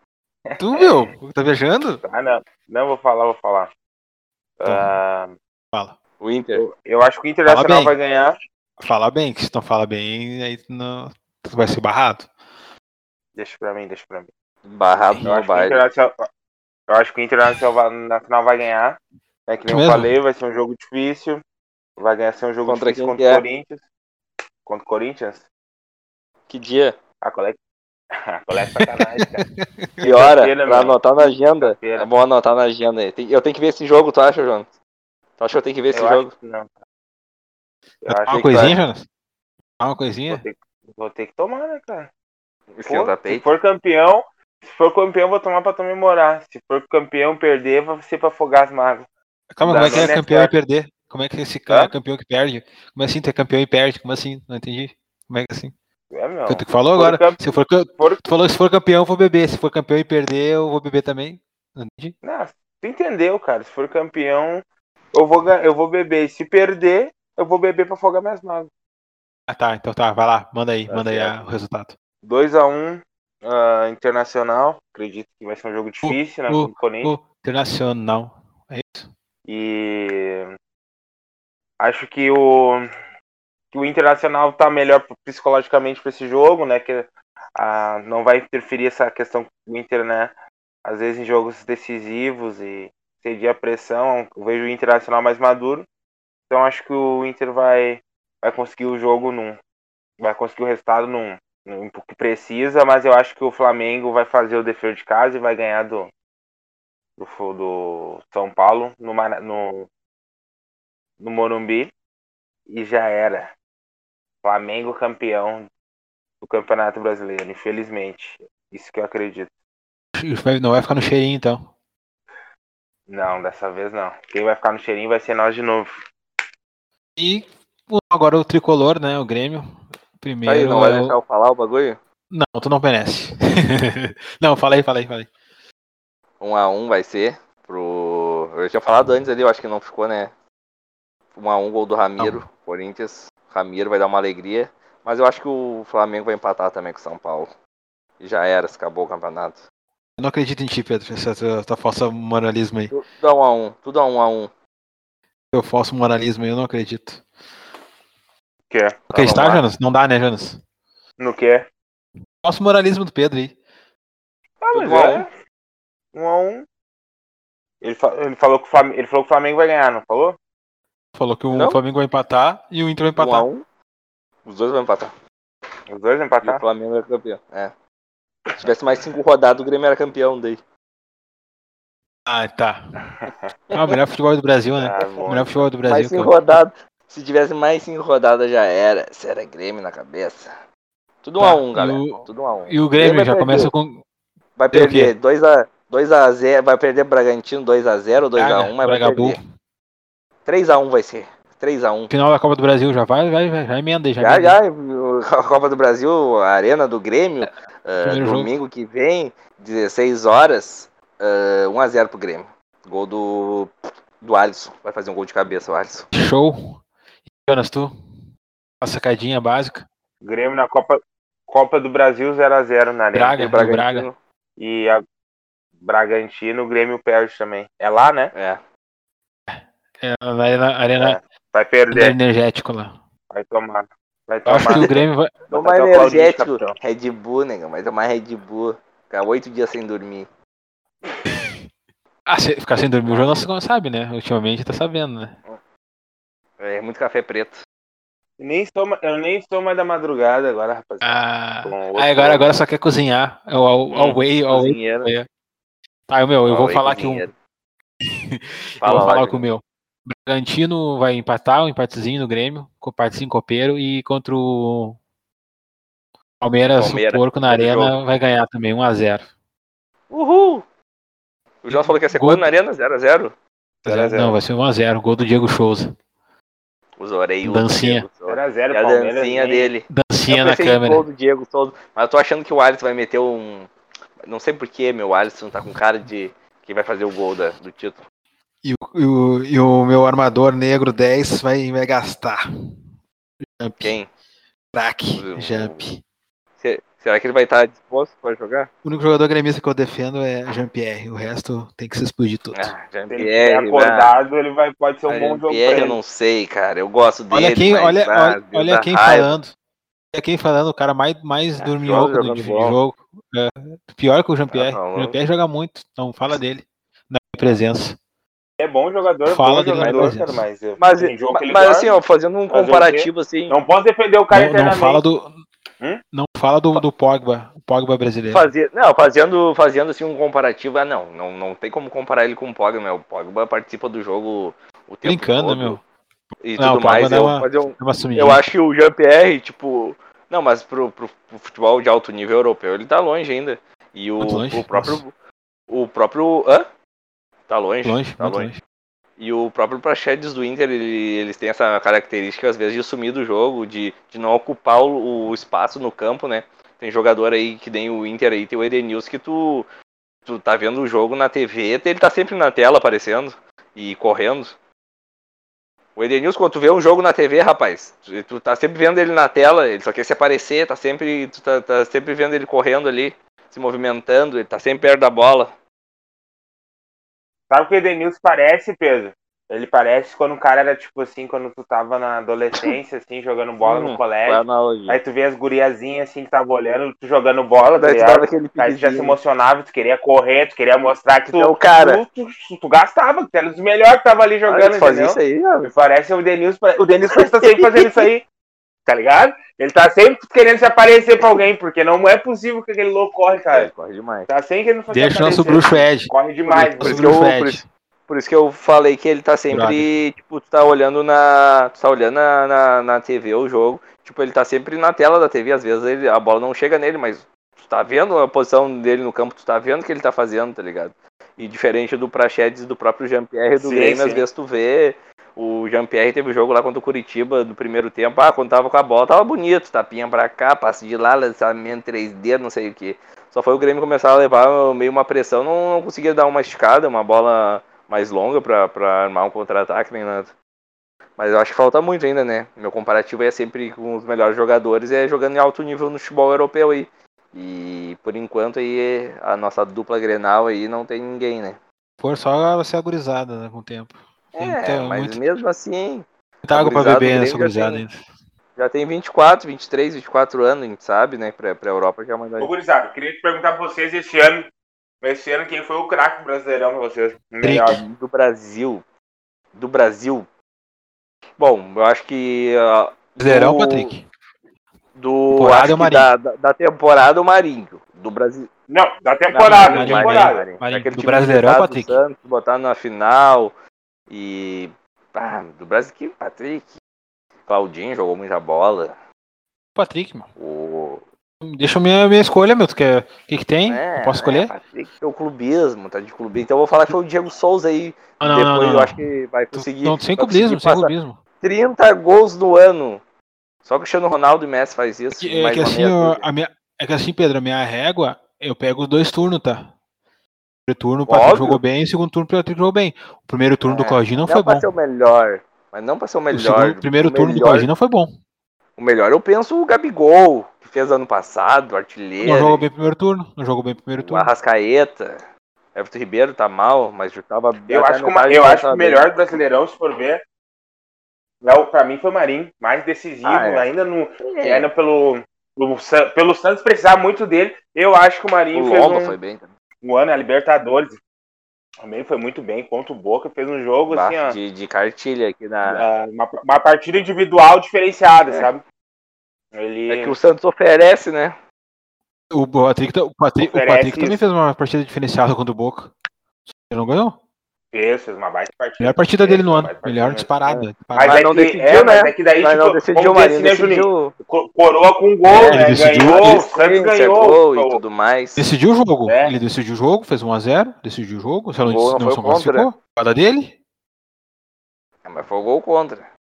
Tu, meu, tá viajando? Ah, não. Não, vou falar, vou falar. Ah, Fala. O Inter. eu, eu acho que o Internacional vai ganhar. Fala bem, que se não fala bem, aí tu, não, tu vai ser barrado. Deixa pra mim, deixa pra mim. Barrado Eu no acho, que o baile. Internacional, eu acho que o Internacional vai, nacional vai ganhar. É que nem eu Mesmo? falei, vai ser um jogo difícil. Vai ganhar ser um jogo Contra difícil contra que o é? Corinthians. Contra o Corinthians? Que dia? Ah, qual é qual é sacanagem, cara. Que hora? Pra meu. anotar na agenda. É bom anotar na agenda aí. Eu tenho que ver esse jogo, tu acha, Jonas? Tu acha que eu tenho que ver esse Eu jogo? acho que não. Eu Vai uma coisinha, vai. Jonas? Tomar uma coisinha? Vou ter, que- vou ter que tomar, né, cara? Pô, Esquenta se for campeão, se for campeão, vou tomar pra comemorar. Se for campeão perder, vai ser pra afogar as mágoas. Calma, como é que é nome é campeão e perder? Como é que é esse ca- Hã? campeão que perde? Como assim ter campeão e perde? Como assim? Não entendi. Como é que é assim? É, meu. Tu que falou Se agora. campe- Se for, for- tu falou se for campeão, eu vou beber. Se for campeão e perder, eu vou beber também. Não entendi. Não, tu entendeu, cara. Se for campeão, eu vou, eu vou beber. E se perder, eu vou beber pra afogar minhas mágoas. Ah, tá. Então tá. Vai lá. Manda aí. Tá manda aí a- certo. o resultado. 2x1 ah, Internacional. Acredito que vai ser um jogo difícil, né? contra o Corinthians. O Internacional. É isso? E acho que o, que o Internacional tá melhor psicologicamente para esse jogo, né? Que ah, não vai interferir essa questão do Inter, né? Às vezes em jogos decisivos e ceder a pressão. Eu vejo o Internacional mais maduro. Então acho que o Inter vai, vai conseguir o jogo num. Vai conseguir o resultado num, num que precisa, mas eu acho que o Flamengo vai fazer o dever de casa e vai ganhar do, do, do São Paulo no, no, no Morumbi e já era. Flamengo campeão do Campeonato Brasileiro, infelizmente. Isso que eu acredito. Não vai ficar no cheirinho, então. Não, dessa vez não. Quem vai ficar no cheirinho vai ser nós de novo. E agora o tricolor, né? O Grêmio. Primeiro. Aí, não vai é o- deixar eu falar o bagulho? Não, tu não merece. não, fala aí, fala aí, fala aí. 1 a 1 vai ser pro. Eu tinha falado antes ali, eu acho que não ficou, né? 1 a 1 gol do Ramiro, Corinthians. Ramiro vai dar uma alegria. Mas eu acho que o Flamengo vai empatar também com o São Paulo. E já era, se acabou o campeonato. Eu não acredito em ti, Pedro. Essa tua, falsa moralismo aí. Tudo a 1 a 1 tudo a 1 a 1 Teu falso moralismo aí, eu não acredito. Que é? Acreditar. Jonas? Não dá, né, Jonas? No que é? Falso moralismo do Pedro aí. Ah, Tudo mas um a é. Um a um. Ele, fa- ele, falou que o Flamengo, ele falou que o Flamengo vai ganhar, não falou? Falou que o Não. Flamengo vai empatar e o Inter vai 1 a empatar. 1 Os dois vão empatar. Os dois vão E o empatar? Flamengo é campeão. É. Se tivesse mais cinco rodadas, o Grêmio era campeão daí. Ah, tá. Ah, o melhor futebol do Brasil, né? Ah, O melhor futebol do mais Brasil. cinco que eu- rodadas. Se tivesse mais cinco rodadas já era. Se era Grêmio na cabeça. Tudo 1 Tá, a 1 e galera. o- Tudo 1 a 1 E o Grêmio vai já perder. começa com. Vai perder 2 a 2 a 0, vai perder Bragantino 2 a 0 ou 2 a 1, mas vai Bragabu. perder. 3 a 1 vai ser. 3 a 1. Final da Copa do Brasil já vai, vai, vai, já emenda aí, já, Já já, a Copa do Brasil, a Arena do Grêmio, Uh, Primeiro domingo que vem, 16 horas, uh, 1x0 pro Grêmio. Gol do, do Alisson. Vai fazer um gol de cabeça o Alisson. Show. Jonas, tu? Uma sacadinha básica. Grêmio na Copa, Copa do Brasil 0x0 na Arena. Braga, Bragantino. Braga. E a Bragantino, o Grêmio perde também. É lá, né? É. É, na arena, É. Vai perder. energético lá. Vai tomar. Vai Eu acho que tomar. o Grêmio vai. Toma Vai energético. Red Bull, nega. Vai tomar Red Bull. Ficar oito dias sem dormir. Ah, se ficar sem dormir, o Jonas não sabe, né? Ultimamente tá sabendo, né? É muito café preto. Nem sou, eu nem sou mais da madrugada agora, rapaziada. Ah, ah, agora, agora só quer cozinhar. É o Away, Away. Tá, meu, eu vou falar que um. Fala vou falar com o meu. Bragantino vai empatar, um empatezinho no Grêmio, com empatezinho copeiro, e contra o Palmeiras, Palmeiras, o porco na arena, vai ganhar também, 1x0. Uhul! O João falou que ia ser Gol- na Arena? 0x0? 0 a 0. Não, vai ser 1x0, gol do Diego Souza. Os orelhos. Dancinha. do Diego Souza. 0x0, E a dancinha nem- dele. Dancinha na câmera. gol do Diego Souza, mas eu tô achando que o Alisson vai meter um. Não sei porquê, meu Alisson tá com cara de que vai fazer o gol da- do título. E o, e o- e o meu armador negro 10 vai, vai gastar. Jump. Quem? Crack. O- Jump. Se- Será que ele vai estar disposto para jogar? O único jogador gremista que eu defendo é Jean-Pierre. O resto tem que se explodir tudo. Ah, Se ele estiver Jean-Pierre. acordado, ele vai, pode ser um ah, bom jogo pra Jean-Pierre eu não sei, cara. Eu gosto dele. olha quem, mas, olha, ah, olha, olha quem raiva. falando. Olha quem falando, o cara mais, mais Ah, dorminhoco joga do, de jogo. É, pior que o Jean-Pierre. Ah, tá o louco. Jean-Pierre joga muito, então fala dele. Na minha presença. É bom jogador, Fala bom jogador, cara, mas, Mas, tem jogo que ele mas dorme. assim, ó, fazendo um comparativo assim. Não posso defender o cara Não, não fala do. Hum? Não fala do, do Pogba, o Pogba brasileiro. Fazer, não, fazendo, fazendo assim um comparativo, ah, não, não, não tem como comparar ele com o Pogba, meu. O Pogba participa do jogo o tempo Brincando, todo meu? e Não, tudo mais. Eu, uma- mas eu, É eu acho que o Jean-Pierre, tipo, não, mas pro, pro, pro futebol de alto nível europeu ele tá longe ainda. E o, o próprio, nossa. o próprio, hã? Tá longe, longe, tá longe. longe. E o próprio Praxedes do Inter, ele- eles têm essa característica, às vezes, de sumir do jogo, de, de não ocupar o, o espaço no campo, né? Tem jogador aí que nem o Inter aí, tem o Edenilson que tu, tu tá vendo o jogo na TV, ele tá sempre na tela aparecendo e correndo. O Edenilson, quando tu vê um jogo na TV, rapaz, tu, tu tá sempre vendo ele na tela, ele só quer se aparecer, tá sempre, tu tá, tá sempre vendo ele correndo ali, se movimentando, ele tá sempre perto da bola. Sabe o que o Edenilson parece, Pedro? Ele parece quando o cara era tipo assim, quando tu tava na adolescência, assim, jogando bola Hum, no colégio. Aí tu vê as guriazinhas assim que tava olhando, tu jogando bola, tá Daí tu ligado? dava aquele Aí tu já se emocionava, tu queria correr, tu queria mostrar que tu, Tu é o cara. tu, tu, tu gastava, que tu era dos melhores que tava ali Ah, jogando, tu fazia isso aí, ó. Parece o Denilson. O Denilson tá sempre fazendo isso aí. Tá ligado? Ele tá sempre querendo se aparecer pra alguém, porque não é possível que aquele louco corre, É, cara. corre demais. Tá sempre querendo fazer Deixa o nosso bruxo Ed. Corre demais. Por Nosso isso, que eu, por, isso, por isso que eu falei que ele tá sempre, tipo, tu tá olhando na. Tu tá olhando na, na, na TV o jogo. Tipo, ele tá sempre na tela da TV, às vezes ele, a bola não chega nele, mas tu tá vendo a posição dele no campo, tu tá vendo o que ele tá fazendo, tá ligado? E diferente do Prachedes do próprio Jean-Pierre do Sim, Grêmio, às sim. vezes tu vê. O Jean-Pierre teve o jogo lá contra o Curitiba do primeiro tempo. Ah, quando tava com a bola, tava bonito. Tapinha pra cá, passe de lá, lançamento 3D, não sei o que. Só foi o Grêmio começar a levar meio uma pressão, não, não conseguia dar uma esticada, uma bola mais longa pra, pra armar um contra-ataque nem nada. Mas eu acho que falta muito ainda, né? Meu comparativo é sempre com os melhores jogadores, é jogando em alto nível no futebol europeu aí. E por enquanto aí a nossa dupla Grenal aí não tem ninguém, né? For só ser agorizada, né, com o tempo. É, muita- mas muito- mesmo assim, Muita água pra gurizada beber nessa tem- ainda. já tem 24, 23, 24 anos, a gente sabe, né? Pra, pra Europa já é uma Ô, gurizada, queria te perguntar pra vocês esse ano. Esse ano, quem foi o craque brasileirão pra vocês? Melhor. do Brasil. Do Brasil. Bom, eu acho que Brasileirão, do- Patrick. do Temporada acho da, da, da temporada o Marinho. Do Brasil. Não, da temporada, da Marinho, temporada. Marinho. Marinho. Do Brasileirão, do Patrick. Santos, botar na final. E. Do Brasil que Patrick. Claudinho jogou muita bola. Patrick, mano. O. Deixa a minha, minha escolha, meu. O que, que tem? É, Posso É, escolher? Patrick é o clubismo, tá de clubismo. Então eu vou falar que foi o Diego Souza aí. Ah, não, Depois não, não. eu acho que vai conseguir. Não, sem clubismo, sem clubismo. 30 gols no ano. Só o Cristiano Ronaldo e Messi faz isso. Que, é que assim, minha, É que assim, Pedro, a minha régua, eu pego os dois turnos, tá? Primeiro turno o Patrick Óbvio. jogou bem, o segundo turno o Patrick jogou bem. O primeiro turno do É, Claudinho não, Não foi bom. ser o melhor. Mas não pra ser o O, melhor. segundo, o primeiro O turno do melhor- Claudinho não foi bom. O melhor eu penso o Gabigol, que fez ano passado, artilheiro. Não jogou bem o primeiro turno. Não jogou bem o primeiro O turno. Arrascaeta. Everton Ribeiro tá mal, mas já tava Eu acho que, o a ma- metade eu acho que o melhor do Brasileirão, se for ver, é o- pra mim foi o Marinho, mais decisivo, Ah, é. ainda, no, É, ainda pelo, pelo, pelo Santos precisar muito dele. Eu acho que o Marinho o fez Lomba um, foi bem também. Um ano, a Libertadores. Também foi muito bem contra o Boca, fez um jogo assim, ó, de, de cartilha aqui na. uma, uma partida individual diferenciada, É. sabe? Ele É que o Santos oferece, né? O Patrick, o Patrick, o Patrick também fez uma partida diferenciada contra o Boca. Ele não ganhou? Fez, fez uma baita partida. Melhor partida dele no ano. Melhor disparada. Mas, disparada. Mas é não que, decidiu, é, mas né? é que daí, Mas tipo, não decidiu, Marinho assim, né, Juninho? decidiu. Coroa com gol, É, né? ele decidiu ganhou, o Santos ganhou. e tudo mais. Decidiu o jogo. É. Ele decidiu o jogo, fez 1x0, decidiu o jogo. Se O não, gol não não, foi se contra. classificou. Dele? É, mas foi o gol contra.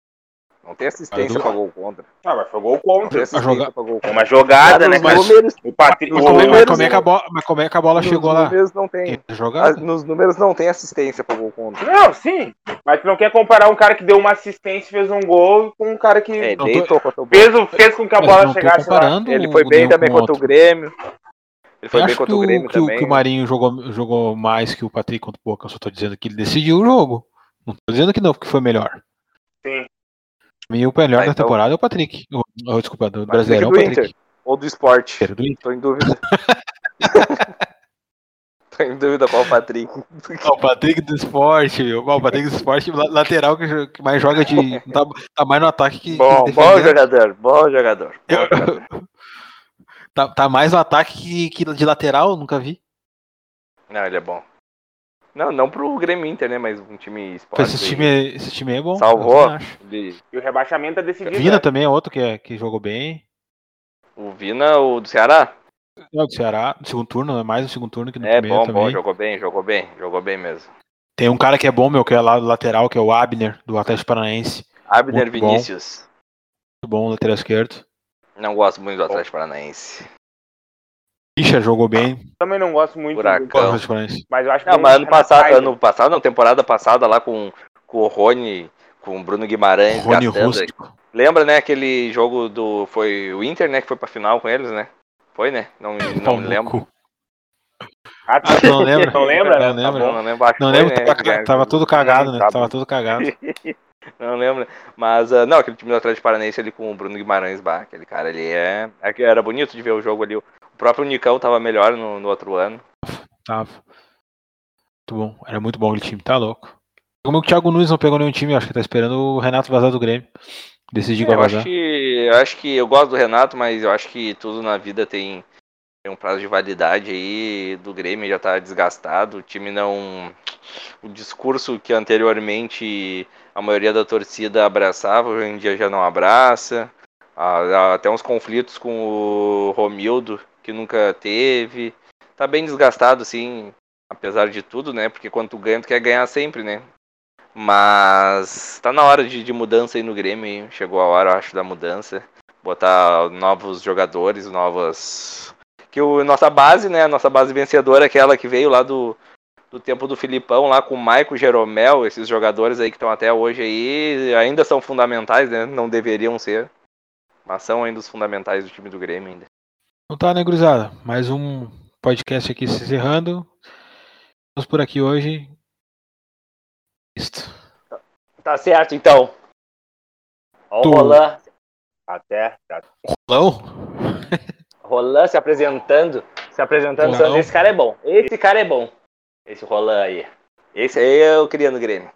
Não tem assistência do- pra gol contra. Ah, mas foi gol Não tem contra. assistência joga- pra gol É contra. uma jogada, né, Nos cara? números, O Patri... Mas o- como, é- mas números, como é que a bola, mas como é que a bola nos chegou lá? números não tem. Ah, Nos números não tem assistência pra gol contra. Não, sim. Mas tu não quer comparar um cara que deu uma assistência e fez um gol com um cara que É, tô- deitou contra o Boca. fez, o- fez com que a Mas bola tô chegasse lá. Ele foi o bem também com o contra o. Grêmio. Ele foi Eu bem acho que contra o o, Grêmio que, o- também. que o Marinho jogou, jogou mais que o Patrick contra o Boca. Eu só tô dizendo que ele decidiu o jogo. Não tô dizendo que não, que foi melhor. Sim. Mim, o melhor Ah, da então- temporada é o Patrick. O- o- desculpa, do Patrick Brasileirão é o do Patrick. Inter. Ou do esporte. Era do. Tô em dúvida. Tô em dúvida qual o Patrick. O Patrick do esporte, O Patrick do esporte, la- lateral que, que mais joga de. Tá, tá mais no ataque que. que Bom, bom defendendo. jogador, bom jogador. bom jogador. Tá, tá mais no ataque que, que de lateral, nunca vi. Não, ele é bom. Não, não pro Grêmio Inter, né? Mas um time esporte. Esse aí. time, esse time é bom. Salvou. E o rebaixamento é decidido. Vina né? também é outro que, é- que jogou bem. O Vina, o do Ceará? É o do Ceará, no segundo turno, é mais no segundo turno que no É primeiro bom, também. bom, jogou bem, jogou bem, jogou bem mesmo. Tem um cara que é bom, meu, que é lá do lateral, que é o Abner, do Atlético Paranaense. Abner Muito bom. Vinícius. Muito bom, lateral esquerdo. Não gosto muito do Atlético Paranaense. Isha jogou bem. Também não gosto muito Furacão. do Paranaense. mas eu acho que Não, mas ano passado, ano passado, não, temporada passada lá com, com o Rony, com o Bruno Guimarães Rony gastando. Rústico. Lembra, né, aquele jogo do. Foi o Inter, né, que foi pra final com eles, né? Foi, né? Não, não lembro. Ah, tá. Ah, tu não lembra? Não lembra? Não Tá lembro. bom. Não, lembro, Não foi, lembro, né? tava, tava tudo cagado, né? Tá Tava tudo cagado. Não lembro. Mas, ah, não, aquele time do Atlético Paranaense ali com o Bruno Guimarães, bah, aquele cara ali é. é Era bonito de ver o jogo ali. O próprio Nicão tava melhor no, no outro ano. Tava. Muito bom. Era muito bom aquele time, tá louco. Como o Thiago Nunes não pegou nenhum time, acho que tá esperando o Renato vazar do Grêmio. Decidir É, qual eu acho vazar. que. Eu acho que eu gosto do Renato, mas eu acho que tudo na vida tem, tem um prazo de validade aí. Do Grêmio já tá desgastado. O time não. O discurso que anteriormente a maioria da torcida abraçava, hoje em dia já não abraça. Ah, até uns conflitos com o Romildo, que nunca teve. Tá bem desgastado, assim, apesar de tudo, né? Porque quando tu ganha, tu quer ganhar sempre, né? Mas tá na hora de, de mudança aí no Grêmio. hein? Chegou a hora, eu acho, da mudança. Botar novos jogadores, novas. Que o nossa base, né? A nossa base vencedora, aquela que veio lá do, do tempo do Filipão, lá com o Maico Jeromel, esses jogadores aí que estão até hoje aí, ainda são fundamentais, né? Não deveriam ser. Mas são ainda os fundamentais do time do Grêmio ainda. Então tá, né, gurizada? Mais um podcast aqui se encerrando. Vamos por aqui hoje. Isto. Tá certo, então. Ó Tu- o Roland, Até. tá. Rolão? Roland se apresentando. Se apresentando. Rolão. Esse cara é bom. Esse cara é bom. Esse Roland aí. Esse aí eu queria no Grêmio.